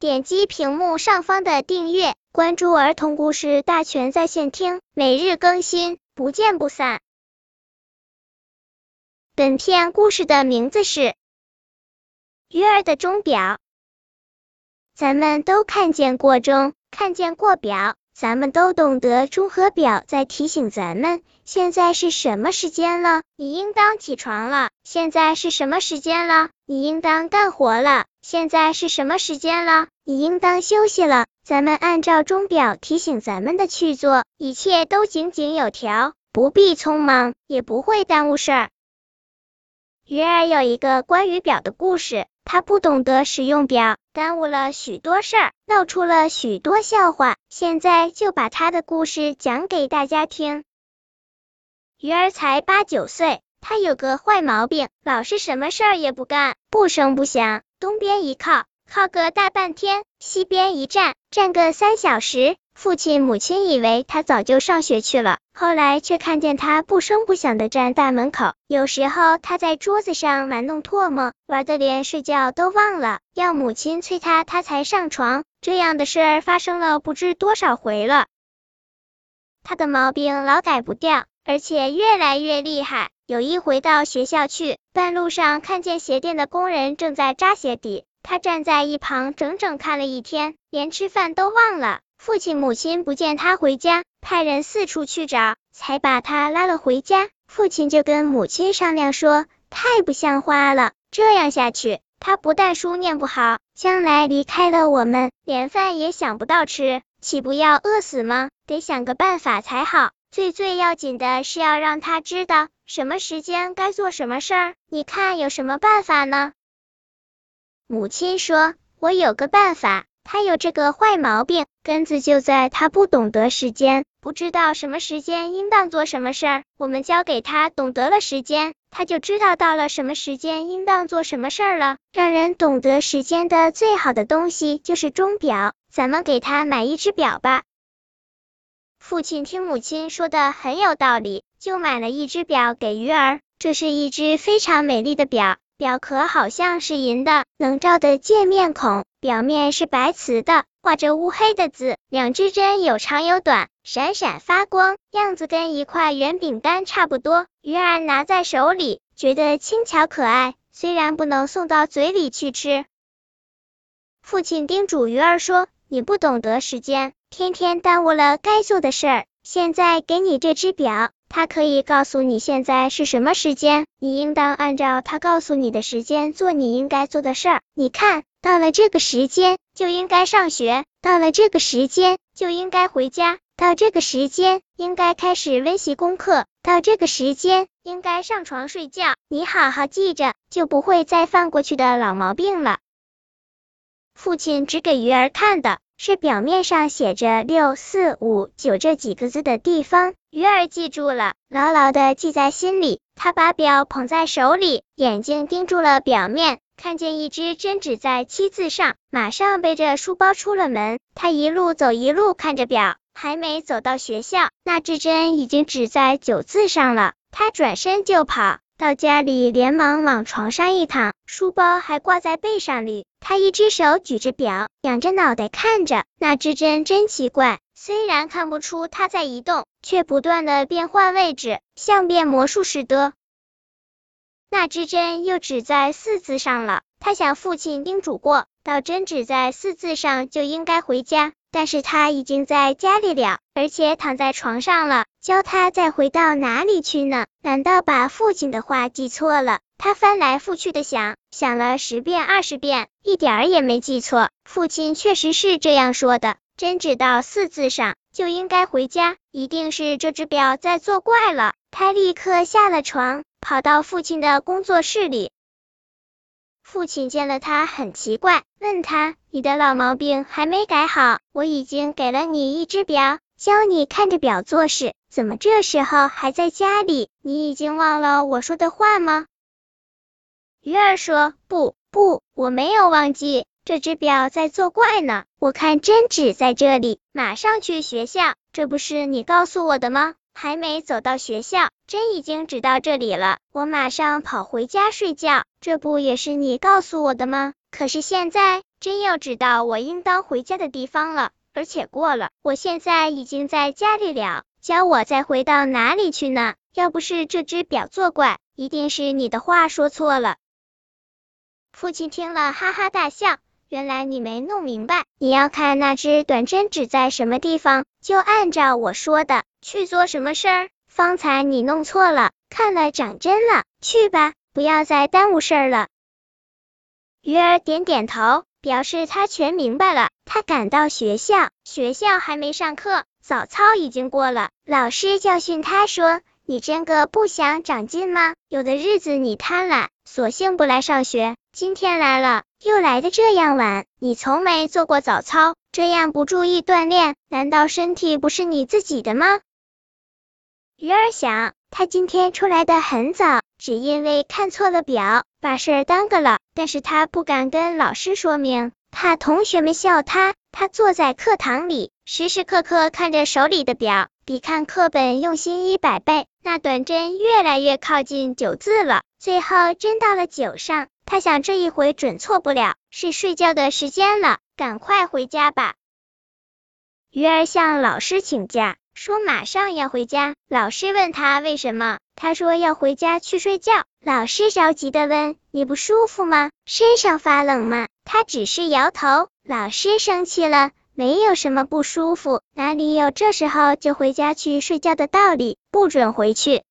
点击屏幕上方的订阅，关注儿童故事大全在线听，每日更新，不见不散。本片故事的名字是《鱼儿的钟表》。咱们都看见过钟，看见过表。咱们都懂得钟和表在提醒咱们，现在是什么时间了？你应当起床了。现在是什么时间了？你应当干活了。现在是什么时间了？你应当休息了。咱们按照钟表提醒咱们的去做，一切都井井有条，不必匆忙，也不会耽误事儿。鱼儿有一个关于表的故事。他不懂得使用表，耽误了许多事儿，闹出了许多笑话。现在就把他的故事讲给大家听。鱼儿才八九岁，他有个坏毛病，老是什么事儿也不干，不声不响，东边一靠，靠个大半天；西边一站，站个三小时。父亲母亲以为他早就上学去了，后来却看见他不声不响的站大门口。有时候他在桌子上玩弄唾沫，玩的连睡觉都忘了，要母亲催他，他才上床。这样的事儿发生了不知多少回了。他的毛病老改不掉，而且越来越厉害。有一回到学校去，半路上看见鞋店的工人正在扎鞋底，他站在一旁整整看了一天，连吃饭都忘了。父亲母亲不见他回家，派人四处去找，才把他拉了回家。父亲就跟母亲商量说：“太不像话了，这样下去，他不但书念不好，将来离开了我们，连饭也想不到吃，岂不要饿死吗？得想个办法才好。最最要紧的是要让他知道什么时间该做什么事儿。你看有什么办法呢？”母亲说：“我有个办法。”他有这个坏毛病，根子就在他不懂得时间，不知道什么时间应当做什么事儿。我们教给他懂得了时间，他就知道到了什么时间应当做什么事儿了。让人懂得时间的最好的东西就是钟表，咱们给他买一只表吧。父亲听母亲说的很有道理，就买了一只表给鱼儿。这是一只非常美丽的表。表壳好像是银的，能照的见面孔。表面是白瓷的，画着乌黑的字，两只针有长有短，闪闪发光，样子跟一块圆饼干差不多。鱼儿拿在手里，觉得轻巧可爱，虽然不能送到嘴里去吃。父亲叮嘱鱼儿说：“你不懂得时间，天天耽误了该做的事儿。现在给你这只表。”它可以告诉你现在是什么时间，你应当按照它告诉你的时间做你应该做的事儿。你看到了这个时间就应该上学，到了这个时间就应该回家，到这个时间应该开始温习功课，到这个时间应该上床睡觉。你好好记着，就不会再犯过去的老毛病了。父亲指给鱼儿看的。是表面上写着六四五九这几个字的地方，鱼儿记住了，牢牢的记在心里。他把表捧在手里，眼睛盯住了表面，看见一只针指在七字上，马上背着书包出了门。他一路走一路看着表，还没走到学校，那只针已经指在九字上了。他转身就跑。到家里，连忙往床上一躺，书包还挂在背上里。他一只手举着表，仰着脑袋看着那只针，真奇怪。虽然看不出它在移动，却不断的变换位置，像变魔术似的。那只针又指在四字上了。他想，父亲叮嘱过，到针指在四字上就应该回家。但是他已经在家里了，而且躺在床上了，教他再回到哪里去呢？难道把父亲的话记错了？他翻来覆去的想，想了十遍二十遍，一点儿也没记错。父亲确实是这样说的，针指到四字上就应该回家，一定是这只表在作怪了。他立刻下了床，跑到父亲的工作室里。父亲见了他很奇怪，问他：“你的老毛病还没改好？我已经给了你一只表，教你看着表做事，怎么这时候还在家里？你已经忘了我说的话吗？”鱼儿说：“不，不，我没有忘记，这只表在作怪呢。我看针指在这里，马上去学校，这不是你告诉我的吗？”还没走到学校，针已经指到这里了。我马上跑回家睡觉，这不也是你告诉我的吗？可是现在真要指到我应当回家的地方了，而且过了，我现在已经在家里了，叫我再回到哪里去呢？要不是这只表作怪，一定是你的话说错了。父亲听了，哈哈大笑。原来你没弄明白，你要看那只短针指在什么地方，就按照我说的去做什么事儿。方才你弄错了，看了长针了。去吧，不要再耽误事儿了。鱼儿点点头，表示他全明白了。他赶到学校，学校还没上课，早操已经过了。老师教训他说：“你真个不想长进吗？有的日子你贪婪，索性不来上学。今天来了。”又来的这样晚，你从没做过早操，这样不注意锻炼，难道身体不是你自己的吗？鱼儿想，他今天出来的很早，只因为看错了表，把事儿耽搁了。但是他不敢跟老师说明，怕同学们笑他。他坐在课堂里，时时刻刻看着手里的表，比看课本用心一百倍。那短针越来越靠近九字了，最后针到了九上。他想这一回准错不了，是睡觉的时间了，赶快回家吧。鱼儿向老师请假，说马上要回家。老师问他为什么，他说要回家去睡觉。老师着急的问：“你不舒服吗？身上发冷吗？”他只是摇头。老师生气了：“没有什么不舒服，哪里有这时候就回家去睡觉的道理？不准回去。”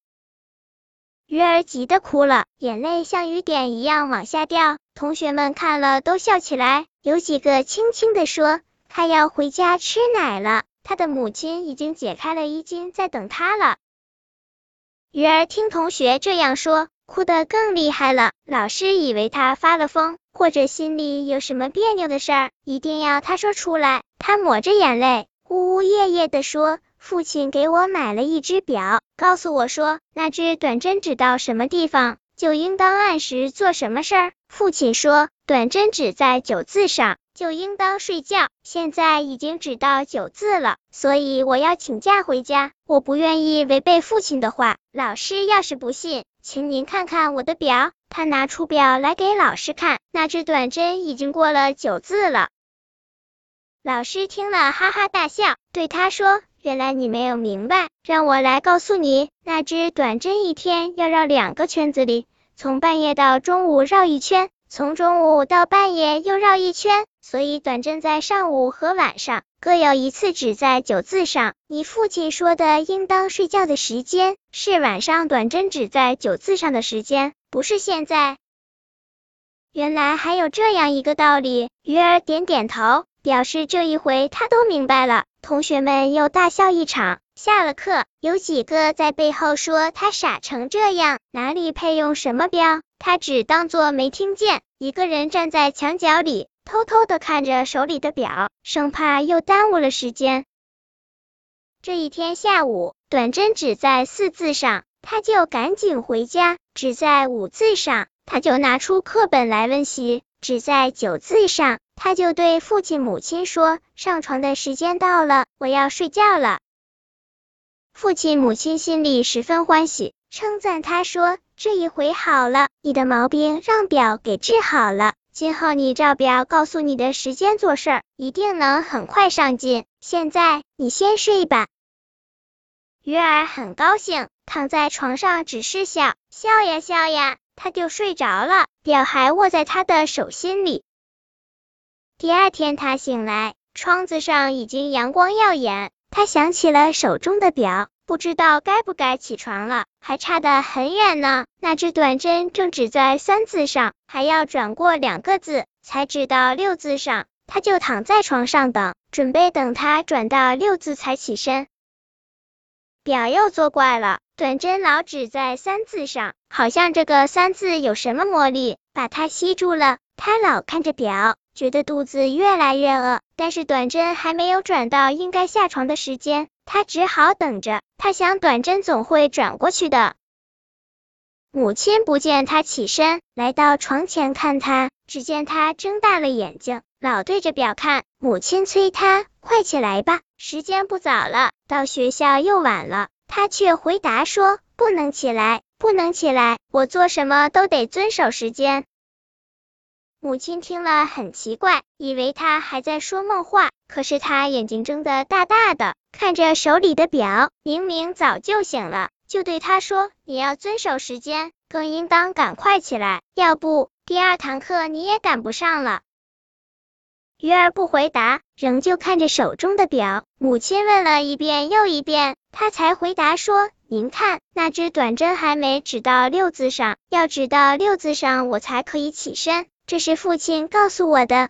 鱼儿急得哭了，眼泪像雨点一样往下掉。同学们看了都笑起来，有几个轻轻的说：“他要回家吃奶了，他的母亲已经解开了衣襟，在等他了。”鱼儿听同学这样说，哭得更厉害了。老师以为他发了疯，或者心里有什么别扭的事儿，一定要他说出来。他抹着眼泪，呜呜咽咽的说。父亲给我买了一只表，告诉我说，那只短针指到什么地方，就应当按时做什么事儿。父亲说，短针指在九字上，就应当睡觉。现在已经指到九字了，所以我要请假回家。我不愿意违背父亲的话。老师要是不信，请您看看我的表。他拿出表来给老师看，那只短针已经过了九字了。老师听了，哈哈大笑，对他说。原来你没有明白，让我来告诉你，那只短针一天要绕两个圈子里，从半夜到中午绕一圈，从中午到半夜又绕一圈，所以短针在上午和晚上各有一次指在九字上。你父亲说的应当睡觉的时间，是晚上短针指在九字上的时间，不是现在。原来还有这样一个道理。鱼儿点点头，表示这一回他都明白了。同学们又大笑一场。下了课，有几个在背后说他傻成这样，哪里配用什么表？他只当作没听见。一个人站在墙角里，偷偷的看着手里的表，生怕又耽误了时间。这一天下午，短针指在四字上，他就赶紧回家；指在五字上，他就拿出课本来温习；指在九字上。他就对父亲、母亲说：“上床的时间到了，我要睡觉了。”父亲、母亲心里十分欢喜，称赞他说：“这一回好了，你的毛病让表给治好了。今后你照表告诉你的时间做事，一定能很快上进。现在你先睡吧。”鱼儿很高兴，躺在床上只是笑笑呀笑呀，他就睡着了，表还握在他的手心里。第二天他醒来，窗子上已经阳光耀眼。他想起了手中的表，不知道该不该起床了，还差得很远呢。那只短针正指在三字上，还要转过两个字才指到六字上。他就躺在床上等，准备等他转到六字才起身。表又作怪了，短针老指在三字上，好像这个三字有什么魔力，把它吸住了。他老看着表。觉得肚子越来越饿，但是短针还没有转到应该下床的时间，他只好等着。他想短针总会转过去的。母亲不见他起身，来到床前看他，只见他睁大了眼睛，老对着表看。母亲催他快起来吧，时间不早了，到学校又晚了。他却回答说不能起来，不能起来，我做什么都得遵守时间。母亲听了很奇怪，以为他还在说梦话。可是他眼睛睁得大大的，看着手里的表，明明早就醒了，就对他说：“你要遵守时间，更应当赶快起来，要不第二堂课你也赶不上了。”鱼儿不回答，仍旧看着手中的表。母亲问了一遍又一遍，他才回答说：“您看，那只短针还没指到六字上，要指到六字上，我才可以起身。这是父亲告诉我的。”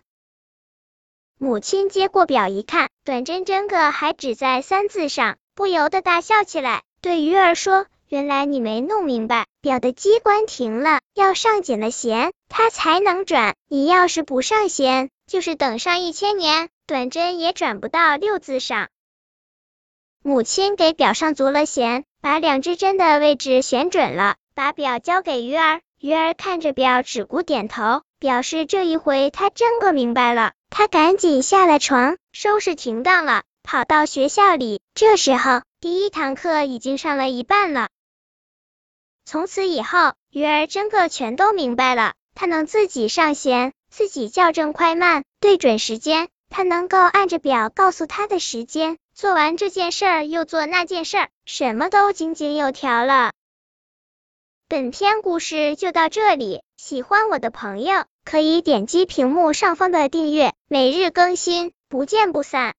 母亲接过表一看，短针针个还指在三字上，不由得大笑起来，对鱼儿说：“原来你没弄明白，表的机关停了，要上紧了弦，它才能转。你要是不上弦，就是等上一千年，短针也转不到六字上。母亲给表上足了弦，把两只针的位置选准了，把表交给鱼儿。鱼儿看着表，只顾点头，表示这一回他真个明白了。他赶紧下了床，收拾停当了，跑到学校里。这时候，第一堂课已经上了一半了。从此以后，鱼儿真个全都明白了，他能自己上弦。自己校正快慢，对准时间，他能够按着表告诉他的时间，做完这件事儿又做那件事儿，什么都井井有条了。本篇故事就到这里，喜欢我的朋友可以点击屏幕上方的订阅，每日更新，不见不散。